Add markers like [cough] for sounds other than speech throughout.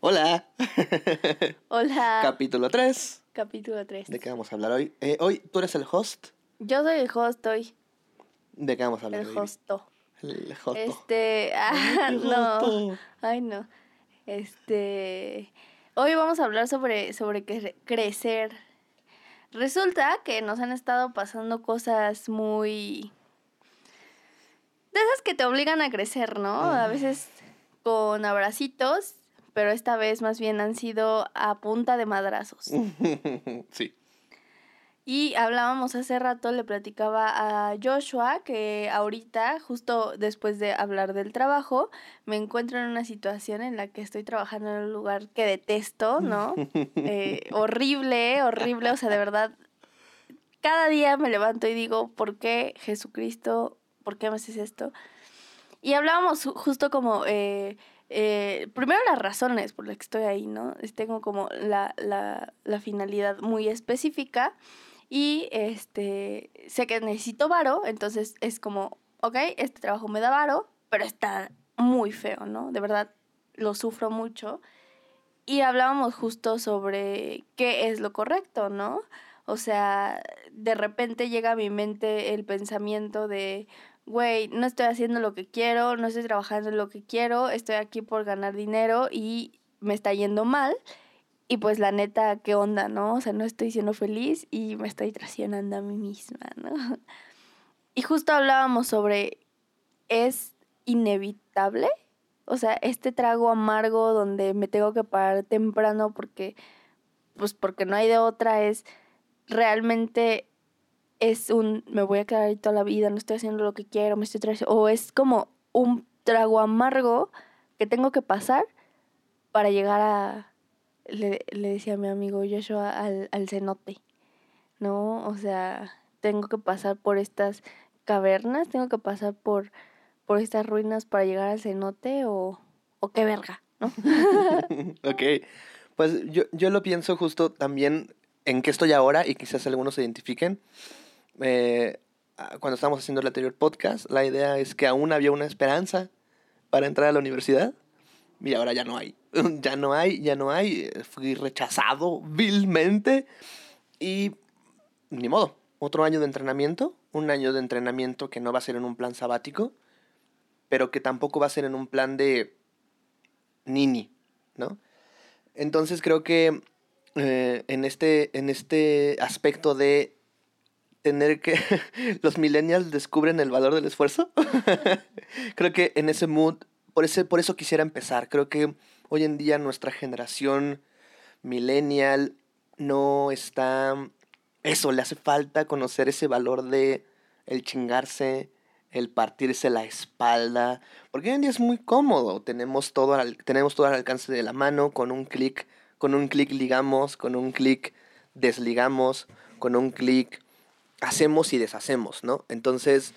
Hola. Hola. Capítulo 3. Capítulo 3. ¿De qué vamos a hablar hoy? Eh, hoy, ¿tú eres el host? Yo soy el host hoy. ¿De qué vamos a hablar El hoy? hosto. El hosto. Este. Ah, El [laughs] no. Ay, no. Este. Hoy vamos a hablar sobre, sobre cre- crecer. Resulta que nos han estado pasando cosas muy. De esas que te obligan a crecer, ¿no? A veces con abracitos, pero esta vez más bien han sido a punta de madrazos. [laughs] sí. Y hablábamos hace rato, le platicaba a Joshua que ahorita, justo después de hablar del trabajo, me encuentro en una situación en la que estoy trabajando en un lugar que detesto, ¿no? [laughs] Eh, horrible, horrible, o sea, de verdad, cada día me levanto y digo, ¿por qué Jesucristo, por qué me haces esto? Y hablábamos ju- justo como, eh, eh, primero las razones por las que estoy ahí, ¿no? Tengo como la, la, la finalidad muy específica y este, sé que necesito varo, entonces es como, ok, este trabajo me da varo, pero está muy feo, ¿no? De verdad, lo sufro mucho. Y hablábamos justo sobre qué es lo correcto, ¿no? O sea, de repente llega a mi mente el pensamiento de, güey, no estoy haciendo lo que quiero, no estoy trabajando lo que quiero, estoy aquí por ganar dinero y me está yendo mal. Y pues la neta, ¿qué onda, no? O sea, no estoy siendo feliz y me estoy traicionando a mí misma, [laughs] ¿no? Y justo hablábamos sobre, ¿es inevitable? O sea, este trago amargo donde me tengo que parar temprano porque, pues porque no hay de otra, es realmente es un, me voy a quedar ahí toda la vida, no estoy haciendo lo que quiero, me estoy o es como un trago amargo que tengo que pasar para llegar a, le, le decía mi amigo Joshua, al, al cenote, ¿no? O sea, tengo que pasar por estas cavernas, tengo que pasar por, por estas ruinas para llegar al cenote o, o qué verga, ¿no? [laughs] ok. Pues yo, yo lo pienso justo también en qué estoy ahora y quizás algunos se identifiquen. Eh, ah, cuando estábamos haciendo el anterior podcast, la idea es que aún había una esperanza para entrar a la universidad y ahora ya no hay. [laughs] Ya no hay, ya no hay. Eh, Fui rechazado vilmente y ni modo. Otro año de entrenamiento, un año de entrenamiento que no va a ser en un plan sabático, pero que tampoco va a ser en un plan de nini, ¿no? Entonces creo que eh, en, este, en este aspecto de tener que [laughs] los millennials descubren el valor del esfuerzo, [laughs] creo que en ese mood, por, ese, por eso quisiera empezar, creo que hoy en día nuestra generación millennial no está, eso, le hace falta conocer ese valor de el chingarse, el partirse la espalda, porque hoy en día es muy cómodo, tenemos todo al, tenemos todo al alcance de la mano, con un clic, con un clic ligamos, con un clic desligamos, con un clic hacemos y deshacemos, ¿no? Entonces,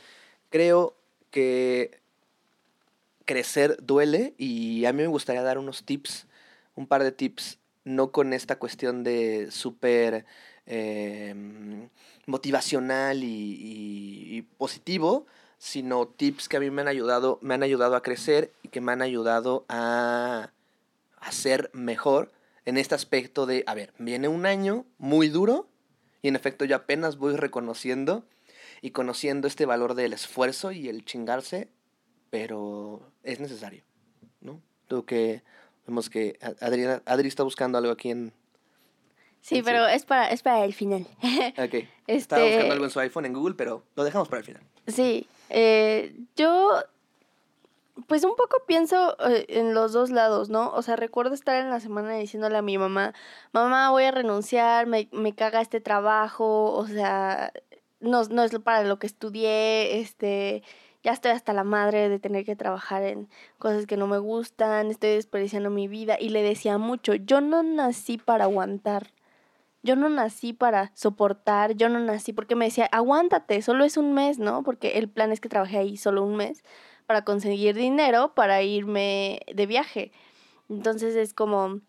creo que crecer duele y a mí me gustaría dar unos tips, un par de tips, no con esta cuestión de súper eh, motivacional y, y- y positivo, sino tips que a mí me han ayudado, me han ayudado a crecer y que me han ayudado a, a ser mejor en este aspecto de, a ver, viene un año muy duro y en efecto yo apenas voy reconociendo y conociendo este valor del esfuerzo y el chingarse, pero es necesario, ¿no? Creo que vemos que Adriana, Adri está buscando algo aquí en... Sí, Sí. pero es para, es para el final. [laughs] Ok, estaba buscando Este- algo en su iPhone en Google, pero lo dejamos para el final. Sí, eh, yo pues un poco pienso eh, en los dos lados, ¿no? O sea, recuerdo estar en la semana diciéndole a mi mamá, mamá, voy a renunciar, me, me caga este trabajo, o sea, no, no es para lo que estudié, este, ya estoy hasta la madre de tener que trabajar en cosas que no me gustan, estoy desperdiciando mi vida y le decía mucho, yo no nací para aguantar. Yo no nací para soportar, yo no nací porque me decía, aguántate, solo es un mes, ¿no? Porque el plan es que trabajé ahí solo un mes para conseguir dinero para irme de viaje. Entonces es como,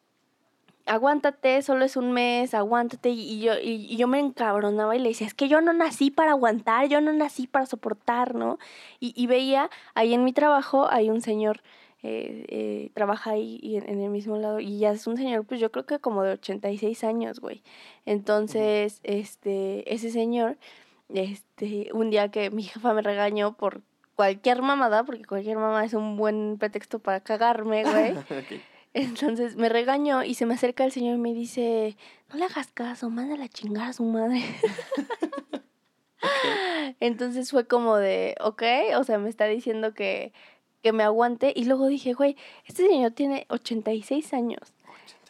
aguántate, solo es un mes, aguántate. Y, yo, y, yo me encabronaba y le decía, es que yo no nací para aguantar, yo no nací para soportar, ¿no? Y, veía ahí en mi trabajo, hay un señor eh, eh, trabaja ahí en, en el mismo lado y ya es un señor, pues yo creo que como de 86 años, güey. Entonces, este, ese señor, este, un día que mi jefa me regañó por cualquier mamada, porque cualquier mamá es un buen pretexto para cagarme, [laughs] güey. Entonces me regañó y se me acerca el señor y me dice, no le hagas caso, mándala a chingar a su madre. [laughs] Entonces fue como de, ok, o sea, me está diciendo que, que me aguante. Y luego dije, güey, este señor tiene 86 años.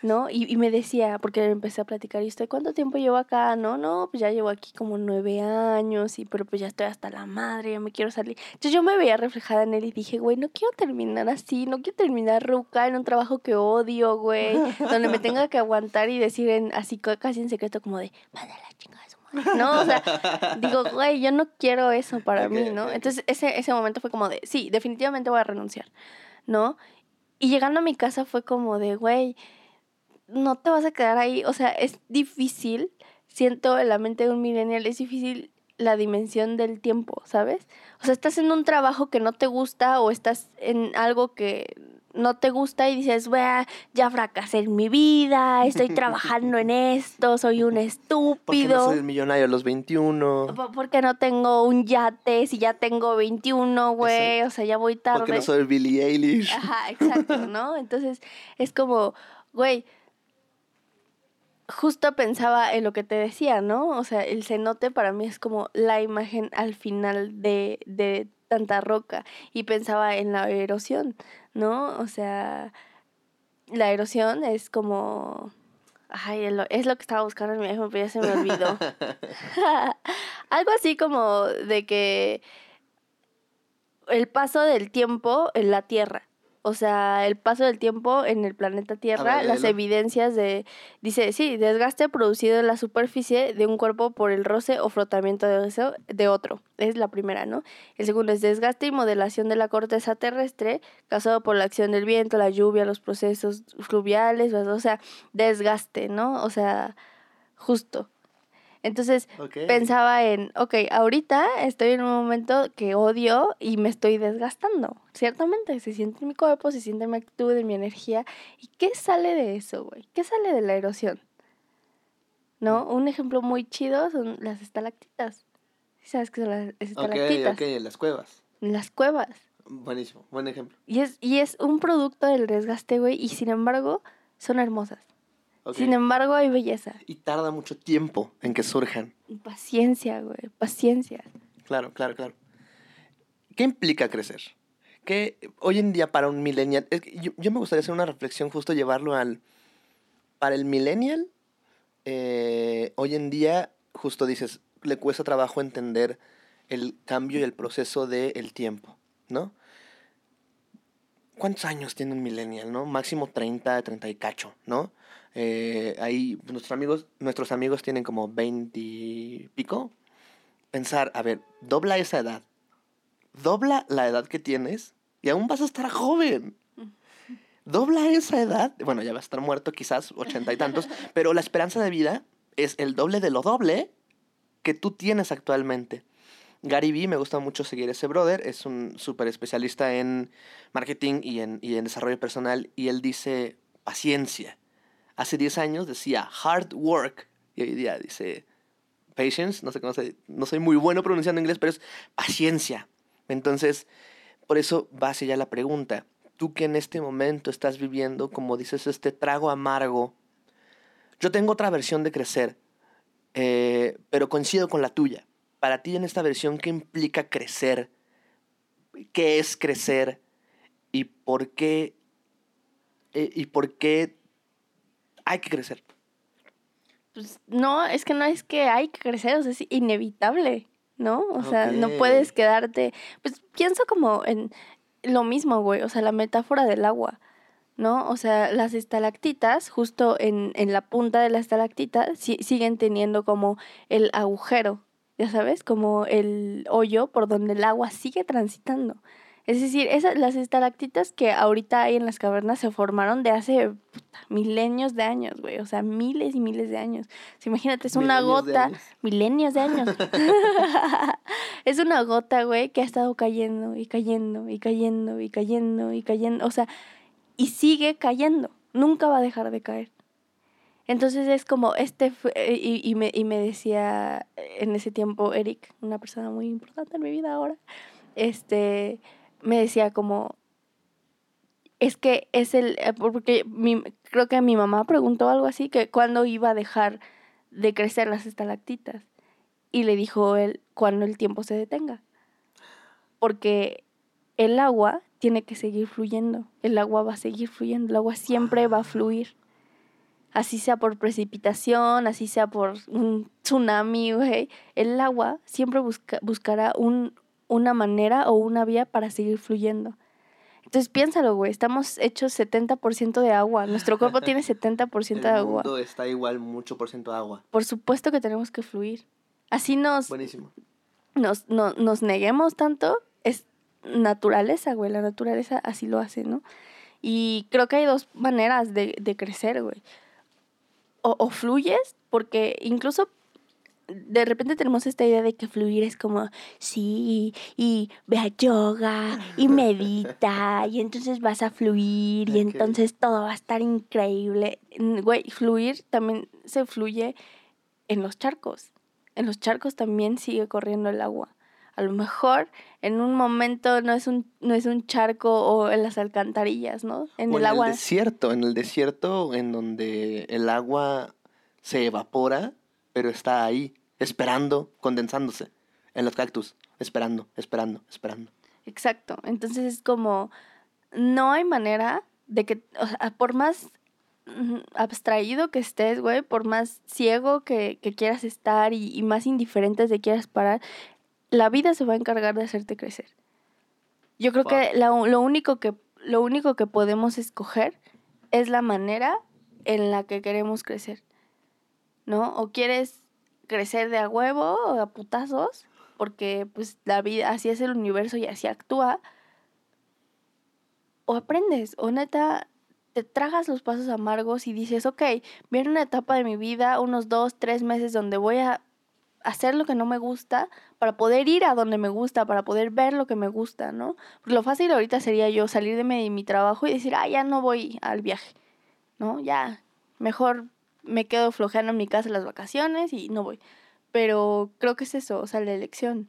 ¿No? Y, y me decía, porque empecé a platicar, ¿y usted cuánto tiempo llevo acá? No, no, pues ya llevo aquí como nueve años, y pero pues ya estoy hasta la madre, ya me quiero salir. Entonces yo me veía reflejada en él y dije, güey, no quiero terminar así, no quiero terminar ruca en un trabajo que odio, güey, [laughs] donde me tenga que aguantar y decir en, así casi en secreto como de, mándala la chingada de su madre. No, o sea, [laughs] digo, güey, yo no quiero eso para mí, ¿no? Entonces ese, ese momento fue como de, sí, definitivamente voy a renunciar, ¿no? Y llegando a mi casa fue como de, güey, no te vas a quedar ahí. O sea, es difícil, siento en la mente de un millennial, es difícil la dimensión del tiempo, ¿sabes? O sea, estás en un trabajo que no te gusta o estás en algo que no te gusta y dices, "Buah, ya fracasé en mi vida, estoy [laughs] trabajando en esto, soy un ¿Por qué no estúpido. soy el millonario a los 21? Po- ¿Por qué no tengo un yate si ya tengo 21, güey? O sea, ya voy tarde. ¿Por qué no soy Billie Eilish? Ajá, exacto, ¿no? Entonces es como, güey, justo pensaba en lo que te decía, ¿no? O sea, el cenote para mí es como la imagen al final de, de tanta roca y pensaba en la erosión, ¿no? O sea, la erosión es como... Ay, es lo, que estaba buscando en mi iPhone, pero ya se me olvidó. [laughs] [laughs] Algo así como de que el paso del tiempo en la Tierra. O sea, el paso del tiempo en el planeta Tierra, ver, las evidencias de, dice, sí, desgaste producido en la superficie de un cuerpo por el roce o frotamiento de, eso- de otro. Es la primera, ¿no? El segundo es desgaste y modelación de la corteza terrestre causado por la acción del viento, la lluvia, los procesos fluviales, o sea, desgaste, ¿no? O sea, justo. Entonces, Ok. pensaba en, ok, ahorita estoy en un momento que odio y me estoy desgastando. Ciertamente, se siente en mi cuerpo, se siente en mi actitud, en mi energía. ¿Y qué sale de eso, güey? ¿Qué sale de la erosión? ¿No? Un ejemplo muy chido son las estalactitas. ¿Sí ¿Sabes qué son las Ok, estalactitas? ok, en las cuevas. Las cuevas. Buenísimo, buen ejemplo. Y es, y es un producto del desgaste, güey, y sin embargo son hermosas. Sin embargo hay belleza. Y tarda mucho tiempo en que surjan. Paciencia, güey, paciencia. Claro, claro, claro. ¿Qué implica crecer? Que hoy en día para un millennial, es que yo, yo me gustaría hacer una reflexión, justo llevarlo al... Para el millennial, eh, hoy en día, justo dices, le cuesta trabajo entender el cambio y el proceso del tiempo, ¿no? ¿Cuántos años tiene un millennial, no? Máximo 30, 30 y cacho, ¿no? Eh, ahí nuestros amigos, nuestros amigos tienen como 20 y pico. Pensar, a ver, dobla esa edad. Dobla la edad que tienes y aún vas a estar joven. Dobla esa edad. Bueno, ya vas a estar muerto quizás, ochenta y tantos, [laughs] pero la esperanza de vida es el doble de lo doble que tú tienes actualmente. Gary Vee, me gusta mucho seguir ese brother, es un súper especialista en marketing y en, y en desarrollo personal, y él dice paciencia. Hace 10 años decía hard work, y hoy día dice patience, no sé cómo se, no soy muy bueno pronunciando inglés, pero es paciencia. Entonces, por eso va hacia la pregunta. Tú que en este momento estás viviendo, como dices, este trago amargo, yo tengo otra versión de crecer, eh, pero coincido con la tuya. Para ti en esta versión, ¿qué implica crecer? ¿Qué es crecer? ¿Y por qué? eh, ¿Y por qué hay que crecer? Pues no, es que no es que hay que crecer, o sea, es inevitable, ¿no? O sea, no puedes quedarte. Pues pienso como en lo mismo, güey, o sea, la metáfora del agua, ¿no? O sea, las estalactitas, justo en, en la punta de la estalactita, si- siguen teniendo como el agujero, ya sabes, como el hoyo por donde el agua sigue transitando. Es decir, esas, las estalactitas que ahorita hay en las cavernas se formaron de hace milenios de años, güey. O sea, miles y miles de años. imagínate, es una gota. Milenios de años. [laughs] [laughs] es una gota, güey, que ha estado cayendo y cayendo y cayendo y cayendo y cayendo. O sea, y sigue cayendo. Nunca va a dejar de caer. Entonces es como, este, eh, y, y, me, y me decía en ese tiempo Eric, una persona muy importante en mi vida ahora, este, me decía como, es que es el, eh, porque mi, creo que mi mamá preguntó algo así, que cuándo iba a dejar de crecer las estalactitas. Y le dijo él, cuando el tiempo se detenga. Porque el agua tiene que seguir fluyendo, el agua va a seguir fluyendo, el agua siempre va a fluir. Así sea por precipitación, así sea por un tsunami, güey. El agua siempre busca, buscará un, una manera o una vía para seguir fluyendo. Entonces piénsalo, güey, estamos hechos 70% de agua. Nuestro cuerpo tiene [laughs] 70% de agua. El mundo está igual mucho por ciento de agua. Por supuesto que tenemos que fluir. Así nos... Nos, no, nos neguemos tanto, es naturaleza, güey. La naturaleza así lo hace, ¿no? Y creo que hay dos maneras de, de crecer, güey. O, o fluyes, porque incluso de repente tenemos esta idea de que fluir es como, sí, y ve a yoga, y medita, y entonces vas a fluir, y entonces todo va a estar increíble. Güey, fluir también se fluye en los charcos. En los charcos también sigue corriendo el agua. A lo mejor en un momento no es un, no es un charco o en las alcantarillas, ¿no? En el agua. En el desierto, en el desierto en donde el agua se evapora, pero está ahí esperando, condensándose en los cactus, esperando, esperando, esperando. Exacto. Entonces es como, no hay manera de que, o sea, por más abstraído que estés, güey, por más ciego que, quieras estar y, más indiferente de quieras parar, la vida se va a encargar de hacerte crecer. Yo creo que lo, único que lo único que podemos escoger es la manera en la que queremos crecer. ¿No? O quieres crecer de a huevo o a putazos, porque pues la vida, así es el universo y así actúa. O aprendes, o neta, te tragas los pasos amargos y dices, ok, viene una etapa de mi vida, unos dos, tres meses donde voy a hacer lo que no me gusta para poder ir a donde me gusta, para poder ver lo que me gusta, ¿no? Porque lo fácil ahorita sería yo salir de mi, mi trabajo y decir, ah, ya no voy al viaje, ¿no? Ya, mejor me quedo flojeando en mi casa las vacaciones y no voy. Pero creo que es eso, o sea, la elección.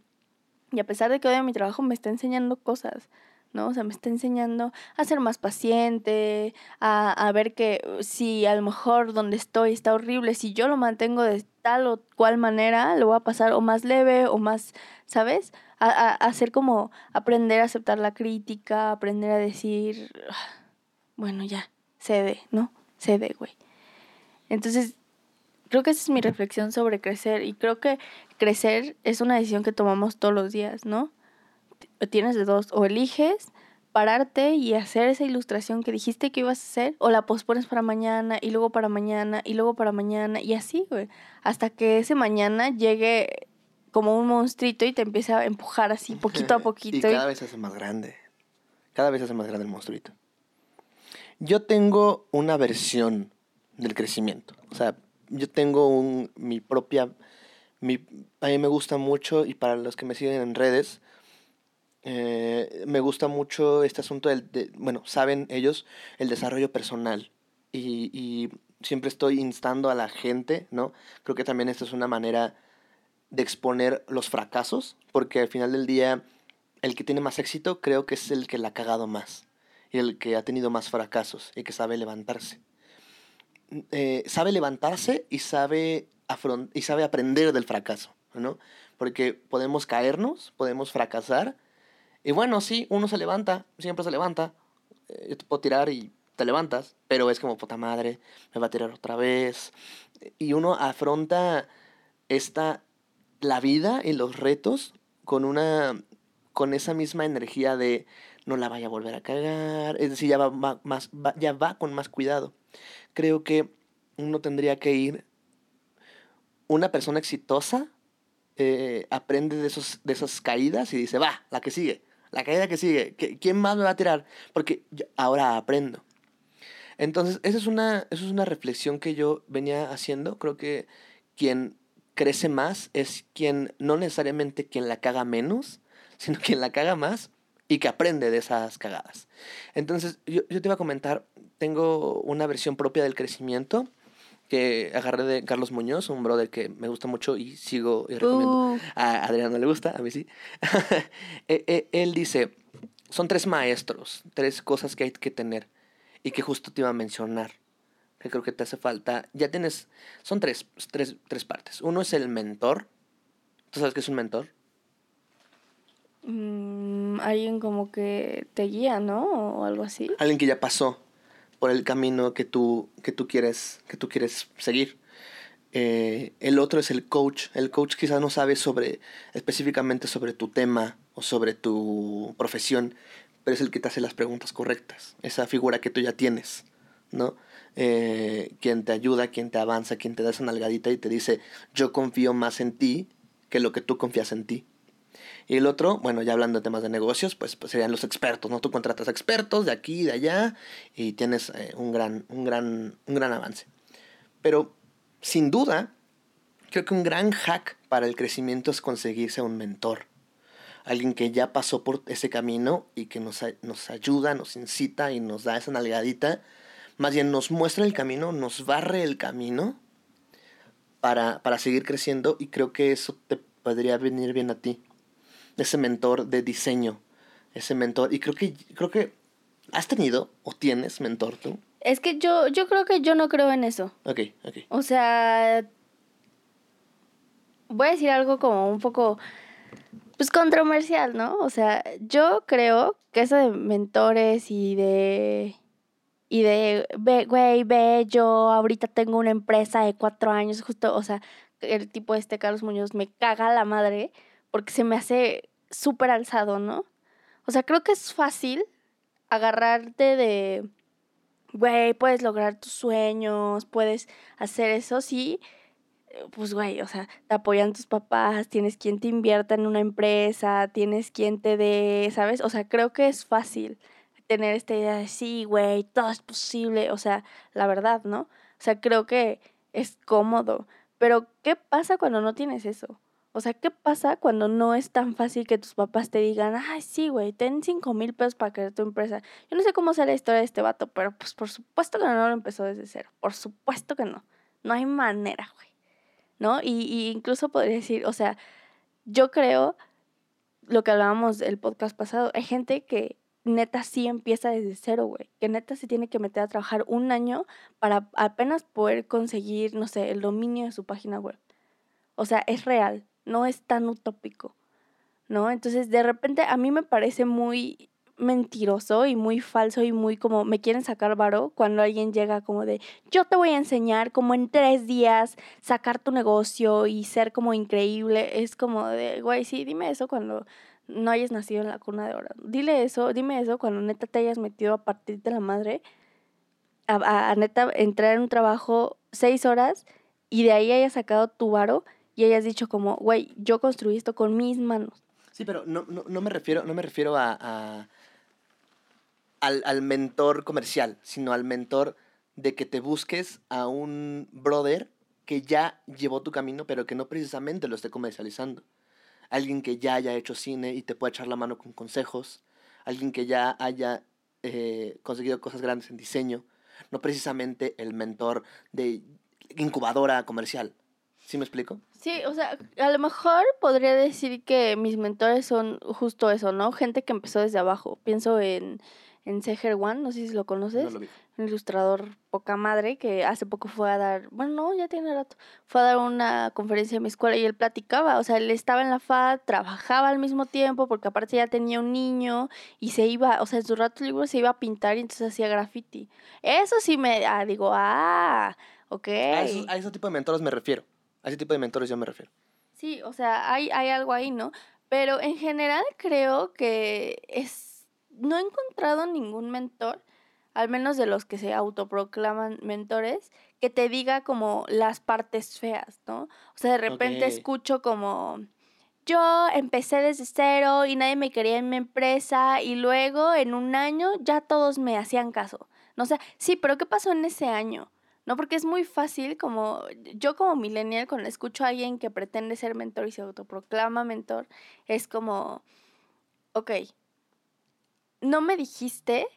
Y a pesar de que odio mi trabajo, me está enseñando cosas, ¿no? O sea, me está enseñando a ser más paciente, a, a ver que uh, si a lo mejor donde estoy está horrible, si yo lo mantengo de tal o cual manera, lo voy a pasar o más leve o más, ¿sabes? A, a, hacer como aprender a aceptar la crítica, aprender a decir, ah, bueno, ya, cede, ¿no? Cede, güey. Entonces, creo que esa es mi reflexión sobre crecer y creo que crecer es una decisión que tomamos todos los días, ¿no? Tienes de dos, o eliges pararte y hacer esa ilustración que dijiste que ibas a hacer, o la pospones para mañana y luego para mañana y luego para mañana y así, güey, hasta que ese mañana llegue como un monstruito y te empiece a empujar así poquito a poquito. y cada vez se hace más grande. Cada vez se hace más grande el monstruito. Yo tengo una versión del crecimiento. O sea, yo tengo un, mi propia, mi, a mí me gusta mucho y para los que me siguen en redes, eh, me gusta mucho este asunto del, de, bueno, saben ellos, el desarrollo personal. Y, y, siempre estoy instando a la gente, ¿no? Creo que también esta es una manera de exponer los fracasos, porque al final del día, el que tiene más éxito creo que es el que la ha cagado más, y el que ha tenido más fracasos, y que sabe levantarse. Eh, sabe levantarse y sabe, y sabe aprender del fracaso, ¿no? Porque podemos caernos, podemos fracasar, y bueno, sí, uno se levanta, siempre se levanta, eh, yo te puedo tirar y te levantas, pero es como, puta madre, me va a tirar otra vez, y uno afronta esta, la vida y los retos con una, con esa misma energía de no la vaya a volver a cagar, es decir, ya va, más, ya va con más cuidado creo que uno tendría que ir, una persona exitosa eh, aprende de, esos, de esas caídas y dice, va, la que sigue, la caída que sigue, ¿quién más me va a tirar? Porque ahora aprendo. Entonces, esa es, una, esa es una reflexión que yo venía haciendo. Creo que quien crece más es quien, no necesariamente quien la caga menos, [laughs] sino quien la caga más y que aprende de esas cagadas. Entonces, yo, yo te iba a comentar, tengo una versión propia del crecimiento que agarré de Carlos Muñoz, un brother que me gusta mucho y sigo y recomiendo. Uh. A Adrián no le gusta, a mí sí. [laughs] E, e, él dice, son tres maestros, tres cosas que hay que tener y que justo te iba a mencionar, que creo que te hace falta. Ya tienes, son tres, tres, tres partes. Uno es el mentor. ¿Tú sabes qué es un mentor? Mm, alguien como que te guía, ¿no? O algo así. Alguien que ya pasó por el camino que tú, que tú, quieres, que tú quieres seguir. Eh, el otro es el coach. El coach quizás no sabe sobre, específicamente sobre tu tema o sobre tu profesión, pero es el que te hace las preguntas correctas. Esa figura que tú ya tienes, ¿no? Eh, quien te ayuda, quien te avanza, quien te da esa nalgadita y te dice, yo confío más en ti que lo que tú confías en ti. Y el otro, bueno, ya hablando de temas de negocios, pues, pues serían los expertos, ¿no? Tú contratas expertos de aquí y de allá y tienes eh, un, gran, un, gran, un gran avance. Pero, sin duda, creo que un gran hack para el crecimiento es conseguirse un mentor. Alguien que ya pasó por ese camino y que nos, nos ayuda, nos incita y nos da esa nalgadita. Más bien nos muestra el camino, nos barre el camino para, para seguir creciendo y creo que eso te podría venir bien a ti ese mentor de diseño, ese mentor. Y creo que, creo que has tenido o tienes mentor tú. Es que yo, yo creo que yo no creo en eso. Ok, ok. O sea, voy a decir algo como un poco, pues controversial, ¿no? O sea, yo creo que eso de mentores y de... Y de, güey, ve, yo ahorita tengo una empresa de cuatro años, justo, o sea, el tipo este Carlos Muñoz me caga la madre porque se me hace súper alzado, ¿no? O sea, creo que es fácil agarrarte de, güey, puedes lograr tus sueños, puedes hacer eso, sí. Pues, güey, o sea, te apoyan tus papás, tienes quien te invierta en una empresa, tienes quien te dé, ¿sabes? O sea, creo que es fácil tener esta idea de, sí, güey, todo es posible, o sea, la verdad, ¿no? O sea, creo que es cómodo. Pero, ¿qué pasa cuando no tienes eso? O sea, ¿qué pasa cuando no es tan fácil que tus papás te digan, ay, sí, güey, ten cinco mil pesos para crear tu empresa? Yo no sé cómo sea la historia de este vato, pero pues por supuesto que no lo empezó desde cero. Por supuesto que no. No hay manera, güey. ¿No? Y, y incluso podría decir, o sea, yo creo lo que hablábamos el podcast pasado, hay gente que neta sí empieza desde cero, güey. Que neta se tiene que meter a trabajar un año para apenas poder conseguir, no sé, el dominio de su página web. O sea, es real no es tan utópico, ¿no? Entonces, de repente a mí me parece muy mentiroso y muy falso y muy como me quieren sacar varo cuando alguien llega como de yo te voy a enseñar como en tres días sacar tu negocio y ser como increíble. Es como de, güey, sí, dime eso cuando no hayas nacido en la cuna de oro. Dile eso, dime eso cuando neta te hayas metido a partir de la madre a, a neta entrar en un trabajo seis horas y de ahí hayas sacado tu varo y hayas dicho como, güey, yo construí esto con mis manos. Sí, pero no, no, no me refiero, no me refiero a, a al, al, mentor comercial, sino al mentor de que te busques a un brother que ya llevó tu camino, pero que no precisamente lo esté comercializando. Alguien que ya haya hecho cine y te pueda echar la mano con consejos. Alguien que ya haya eh, conseguido cosas grandes en diseño. No precisamente el mentor de incubadora comercial. ¿Sí me explico? Sí, o sea, a lo mejor podría decir que mis mentores son justo eso, ¿no? Gente que empezó desde abajo. Pienso en, en Seger One, no sé si lo conoces. Un ilustrador poca madre que hace poco fue a dar, bueno, no, ya tiene rato, fue a dar una conferencia en mi escuela y él platicaba, o sea, él estaba en la FAD, trabajaba al mismo tiempo porque aparte ya tenía un niño y se iba, o sea, en su rato libre se iba a pintar y entonces hacía graffiti. Eso sí me, ah, digo, ah, ok. a ese tipo de mentores me refiero. A ese tipo de mentores yo me refiero. Sí, o sea, hay, hay algo ahí, ¿no? Pero en general creo que es... No he encontrado ningún mentor, al menos de los que se autoproclaman mentores, que te diga como las partes feas, ¿no? O sea, de repente escucho como yo empecé desde cero y nadie me quería en mi empresa y luego en un año ya todos me hacían caso. No sé, sí, pero ¿qué pasó en ese año? No, porque es muy fácil, como yo como millennial, cuando escucho a alguien que pretende ser mentor y se autoproclama mentor, es como, ok, no me dijiste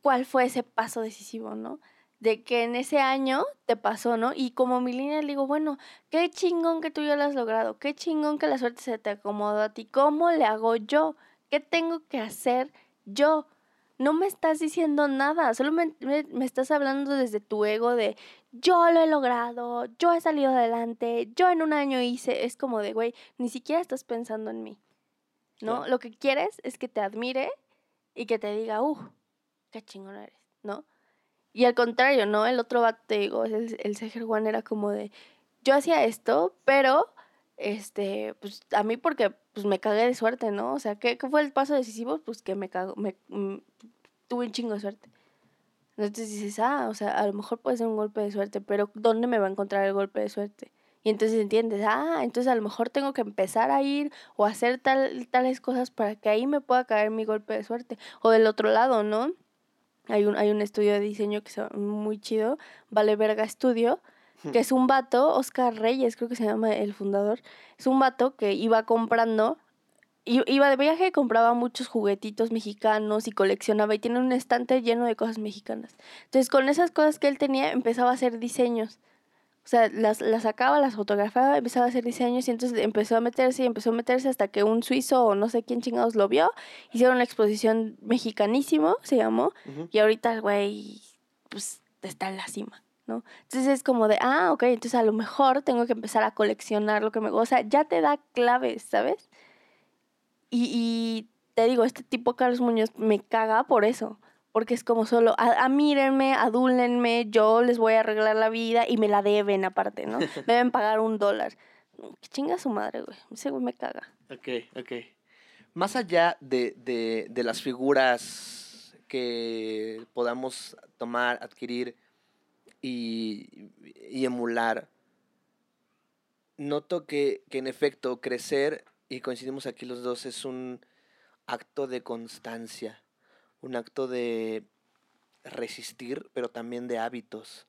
cuál fue ese paso decisivo, ¿no? De que en ese año te pasó, ¿no? Y como millennial digo, bueno, qué chingón que tú ya lo has logrado, qué chingón que la suerte se te acomodó a ti, ¿cómo le hago yo? ¿Qué tengo que hacer yo? No me estás diciendo nada, solo me, estás hablando desde tu ego de yo lo he logrado, yo he salido adelante, yo en un año hice, es como de, güey, ni siquiera estás pensando en mí, ¿no? Lo que quieres es que te admire y que te diga, uh, qué chingón eres, ¿no? Y al contrario, ¿no? El otro vato, te digo, el, el Seger One era como de, yo hacía esto, pero este, pues a mí porque pues me cagué de suerte, ¿no? O sea, ¿qué, fue el paso decisivo? Pues que me cago, me, mm, tuve un chingo de suerte. Entonces dices, ah, o sea, a lo mejor puede ser un golpe de suerte, pero ¿dónde me va a encontrar el golpe de suerte? Y entonces entiendes, ah, entonces a lo mejor tengo que empezar a ir o hacer tal, tales cosas para que ahí me pueda caer mi golpe de suerte. O del otro lado, ¿no? Hay un, hay un estudio de diseño que es muy chido, Vale Verga Estudio, que es un vato, Oscar Reyes, creo que se llama el fundador, es un vato que iba comprando, iba de viaje, compraba muchos juguetitos mexicanos y coleccionaba y tiene un estante lleno de cosas mexicanas. Entonces con esas cosas que él tenía empezaba a hacer diseños. O sea, las, las sacaba, las fotografiaba, empezaba a hacer diseños y entonces empezó a meterse y empezó a meterse hasta que un suizo o no sé quién chingados lo vio. Hicieron una exposición mexicanísimo, se llamó, y ahorita el güey, pues, está en la cima. ¿No? Entonces es como de, ah, ok, entonces a lo mejor tengo que empezar a coleccionar lo que me gusta. Ya te da claves, ¿sabes? Y, y te digo, este tipo Carlos Muñoz me caga por eso. Porque es como solo, a, mírenme, adúlenme, yo les voy a arreglar la vida y me la deben aparte, ¿no? [laughs] deben pagar un dólar. Que chinga su madre, güey. Ese güey me caga. Ok, ok. Más allá de, de, de las figuras que podamos tomar, adquirir y, emular, noto que, que en efecto crecer, y coincidimos aquí los dos, es un acto de constancia, un acto de resistir, pero también de hábitos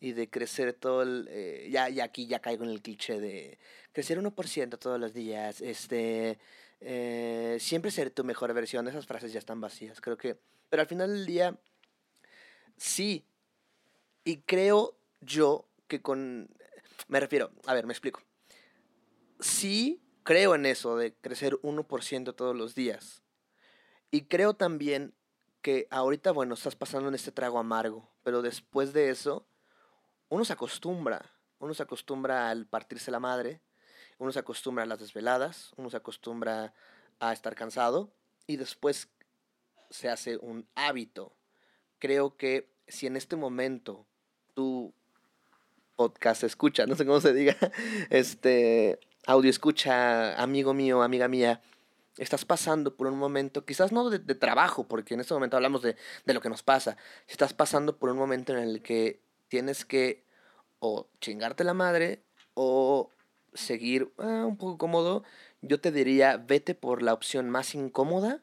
y de crecer todo el... Eh, ya, ya aquí ya caigo en el cliché de crecer 1% todos los días, este... Eh, siempre ser tu mejor versión, esas frases ya están vacías, creo que... Pero al final del día, sí, y creo yo que con... Me refiero, a ver, me explico. Sí creo en eso de crecer 1% todos los días. Y creo también que ahorita, bueno, estás pasando en este trago amargo, pero después de eso, uno se acostumbra. Uno se acostumbra al partirse la madre, uno se acostumbra a las desveladas, uno se acostumbra a estar cansado y después se hace un hábito. Creo que si en este momento tu podcast escucha, no sé cómo se diga, [laughs] este audio escucha, amigo mío, amiga mía, estás pasando por un momento, quizás no de, trabajo, porque en este momento hablamos de, de, lo que nos pasa, si estás pasando por un momento en el que tienes que o chingarte la madre o seguir ah, un poco cómodo, yo te diría, vete por la opción más incómoda,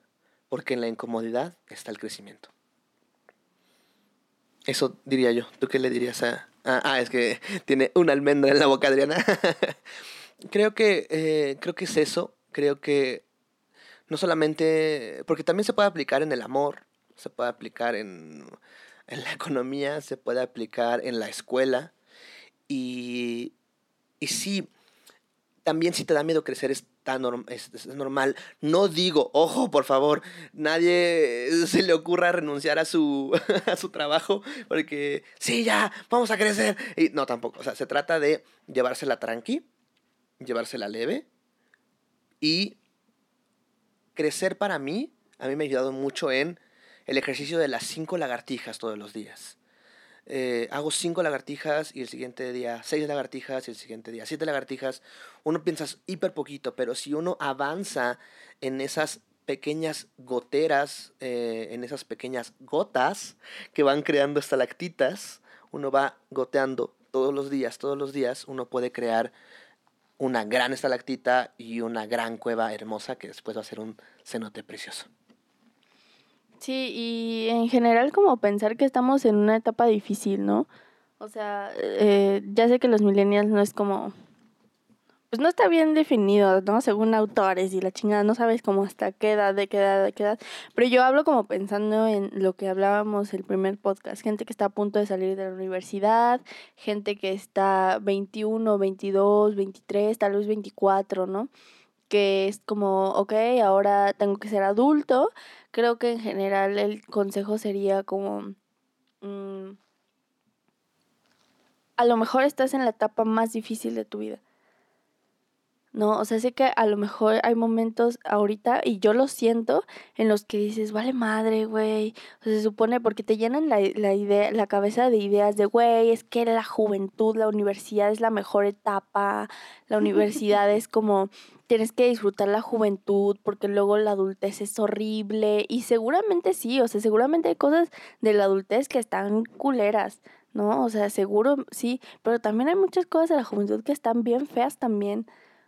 porque en la incomodidad está el crecimiento. Eso diría yo. ¿Tú qué le dirías a.? Ah, es que tiene una almendra en la boca, Adriana. [laughs] creo que. Eh, creo que es eso. Creo que. No solamente. Porque también se puede aplicar en el amor. Se puede aplicar en. En la economía. Se puede aplicar en la escuela. Y. Y sí. También si te da miedo crecer es es, normal. No digo, ojo, por favor, nadie se le ocurra renunciar a su, [laughs] a su trabajo porque, sí, ya, vamos a crecer. Y no, tampoco. O sea, se trata de llevársela tranqui, llevársela leve y crecer para mí, a mí me ha ayudado mucho en el ejercicio de las cinco lagartijas todos los días. Eh, hago cinco lagartijas y el siguiente día seis lagartijas y el siguiente día siete lagartijas, uno piensa hiper poquito, pero si uno avanza en esas pequeñas goteras, eh, en esas pequeñas gotas que van creando estalactitas, uno va goteando todos los días, todos los días, uno puede crear una gran estalactita y una gran cueva hermosa que después va a ser un cenote precioso. Sí, y en general como pensar que estamos en una etapa difícil, ¿no? O sea, eh, ya sé que los millennials no es como pues no está bien definido, ¿no? Según autores y la chingada, no sabes cómo hasta qué edad, de qué edad, de qué edad. Pero yo hablo como pensando en lo que hablábamos el primer podcast, gente que está a punto de salir de la universidad, gente que está 21, 22, 23, tal vez 24, ¿no? Que es como, ok, ahora tengo que ser adulto. Creo que en general el consejo sería como... Mm, a lo mejor estás en la etapa más difícil de tu vida ¿no? O sea, sé que a lo mejor hay momentos ahorita, y yo lo siento, en los que dices, vale madre, güey. O sea, se supone, porque te llenan la, la, idea, la cabeza de ideas de, güey, es que la juventud, la universidad es la mejor etapa, la [laughs] universidad es como, tienes que disfrutar la juventud, porque luego la adultez es horrible, y seguramente sí, o sea, seguramente hay cosas de la adultez que están culeras. ¿No? O sea, seguro sí, pero también hay muchas cosas de la juventud que están bien feas también.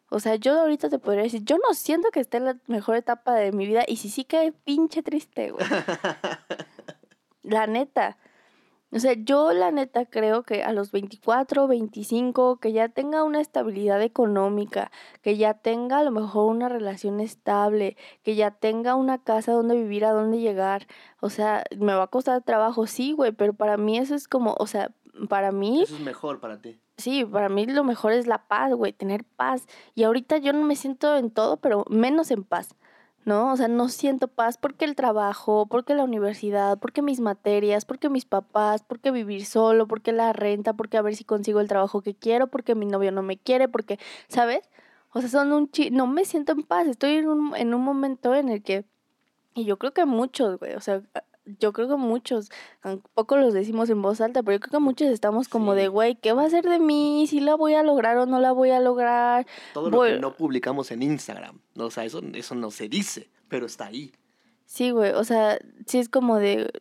O sea, yo ahorita te podría decir, yo no siento que esté en la mejor etapa de mi vida y sí sí que pinche triste, güey. [laughs] la neta. O sea, yo la neta creo que a los 24, 25, que ya tenga una estabilidad económica, que ya tenga a lo mejor una relación estable, que ya tenga una casa donde vivir, a donde llegar. O sea, me va a costar trabajo, sí, güey, pero para mí eso es como, o sea, para mí... Eso es mejor para ti sí, para mí lo mejor es la paz, güey, tener paz. Y ahorita yo no me siento en todo, pero menos en paz, ¿no? O sea, no siento paz porque el trabajo, porque la universidad, porque mis materias, porque mis papás, porque vivir solo, porque la renta, porque a ver si consigo el trabajo que quiero, porque mi novio no me quiere, porque, ¿sabes? O sea, son un chi no me siento en paz, estoy en un, en un momento en el que, y yo creo que muchos, güey, o sea, yo creo que muchos, poco los decimos en voz alta, pero yo creo que muchos estamos como de, güey, ¿qué va a ser de mí? ¿Si la voy a lograr o no la voy a lograr? Todo lo que no publicamos en Instagram, ¿no? o sea, eso, eso no se dice, pero está ahí. Sí, güey, o sea, sí es como de,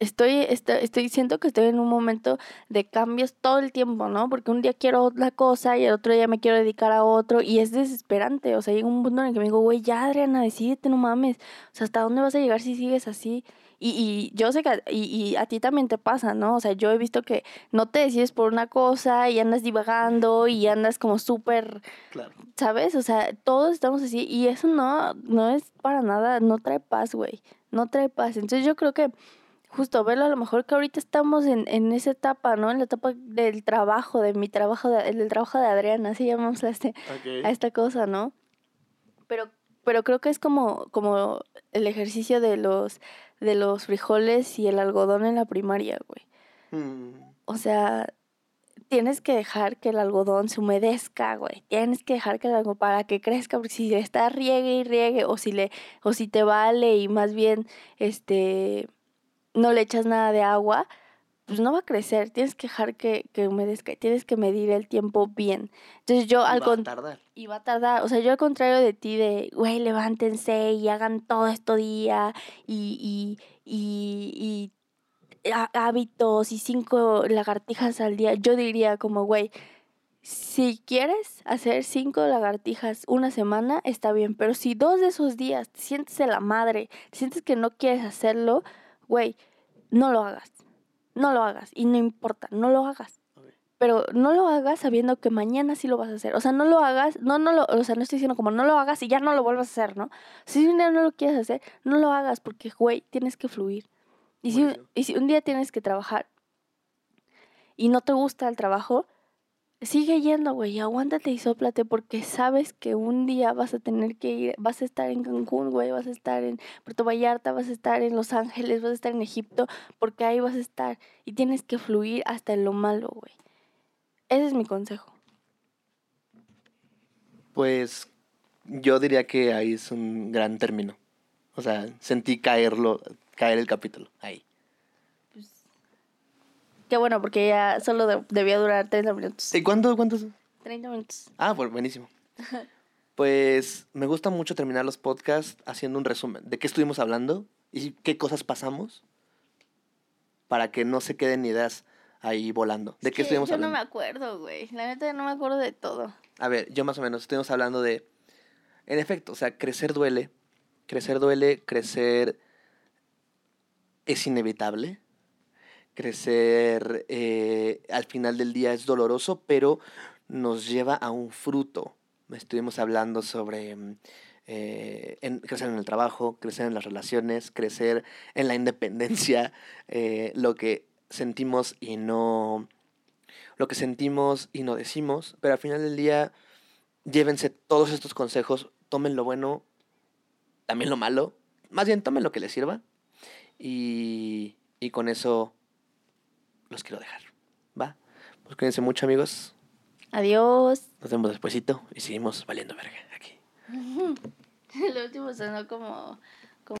estoy, estoy, estoy, siento que estoy en un momento de cambios todo el tiempo, ¿no? Porque un día quiero otra cosa y el otro día me quiero dedicar a otro y es desesperante, o sea, llega un punto en el que me digo, güey, ya Adriana, decídete, no mames, o sea, ¿hasta dónde vas a llegar si sigues así? Y, y yo sé que a, y, y a ti también te pasa, ¿no? O sea, yo he visto que no te decides por una cosa y andas divagando y andas como súper, claro. ¿sabes? O sea, todos estamos así y eso no, no es para nada, no trae paz, güey, no trae paz. Entonces yo creo que justo verlo a lo mejor que ahorita estamos en, en esa etapa, ¿no? En la etapa del trabajo, de mi trabajo, de, del trabajo de Adriana, así llamamos a, este, a esta cosa, ¿no? Pero, pero creo que es como, como el ejercicio de los de los frijoles y el algodón en la primaria, güey. Mm. O sea, tienes que dejar que el algodón se humedezca, güey. Tienes que dejar que el algodón para que crezca, porque si está riegue y riegue, o si le, o si te vale y más bien, este, no le echas nada de agua, pues no va a crecer, tienes que dejar que, que humedezca, tienes que medir el tiempo bien. Entonces yo al tardar. Y va a tardar, o sea, yo al contrario de ti de, güey, levántense y hagan todo esto día y, y, y, y hábitos y cinco lagartijas al día, yo diría como, güey, si quieres hacer cinco lagartijas una semana, está bien, pero si dos de esos días te sientes de la madre, sientes que no quieres hacerlo, güey, no lo hagas no lo hagas y no importa, no lo hagas. Pero no lo hagas sabiendo que mañana sí lo vas a hacer. O sea, no lo hagas, no, no lo, o sea, no estoy diciendo como no lo hagas y ya no lo vuelvas a hacer, ¿no? Si un día no lo quieres hacer, no lo hagas porque, güey, tienes que fluir. Y si, y si un día tienes que trabajar y no te gusta el trabajo, sigue yendo, güey, aguántate y sóplate porque sabes que un día vas a tener que ir, vas a estar en Cancún, güey, vas a estar en Puerto Vallarta, vas a estar en Los Ángeles, vas a estar en Egipto, porque ahí vas a estar y tienes que fluir hasta en lo malo, güey. Ese es mi consejo. Pues yo diría que ahí es un gran término. O sea, sentí caerlo, caer el capítulo ahí. Qué bueno, porque ya solo debía durar 30 minutos. ¿Y cuánto, cuántos? 30 minutos. Ah, pues buenísimo. pues me gusta mucho terminar los podcasts haciendo un resumen de qué estuvimos hablando y qué cosas pasamos para que no se queden ideas ahí volando. ¿De Es qué estuvimos yo hablando? no me acuerdo, güey. La neta no me acuerdo de todo. A ver, yo más o menos estuvimos hablando de, en efecto, o sea, crecer duele, crecer duele, crecer es inevitable, crecer eh, al final del día es doloroso, pero nos lleva a un fruto. Estuvimos hablando sobre mm, eh, crecer en el trabajo, crecer en las relaciones, crecer en la independencia, [laughs] eh, lo que sentimos y no lo que sentimos y no decimos, pero al final del día llévense todos estos consejos, tomen lo bueno, también lo malo, más bien tomen lo que les sirva y, y con eso los quiero dejar, ¿va? Pues cuídense mucho amigos, Adiós. nos vemos despuesito y seguimos valiendo verga aquí. [laughs] El último sonó como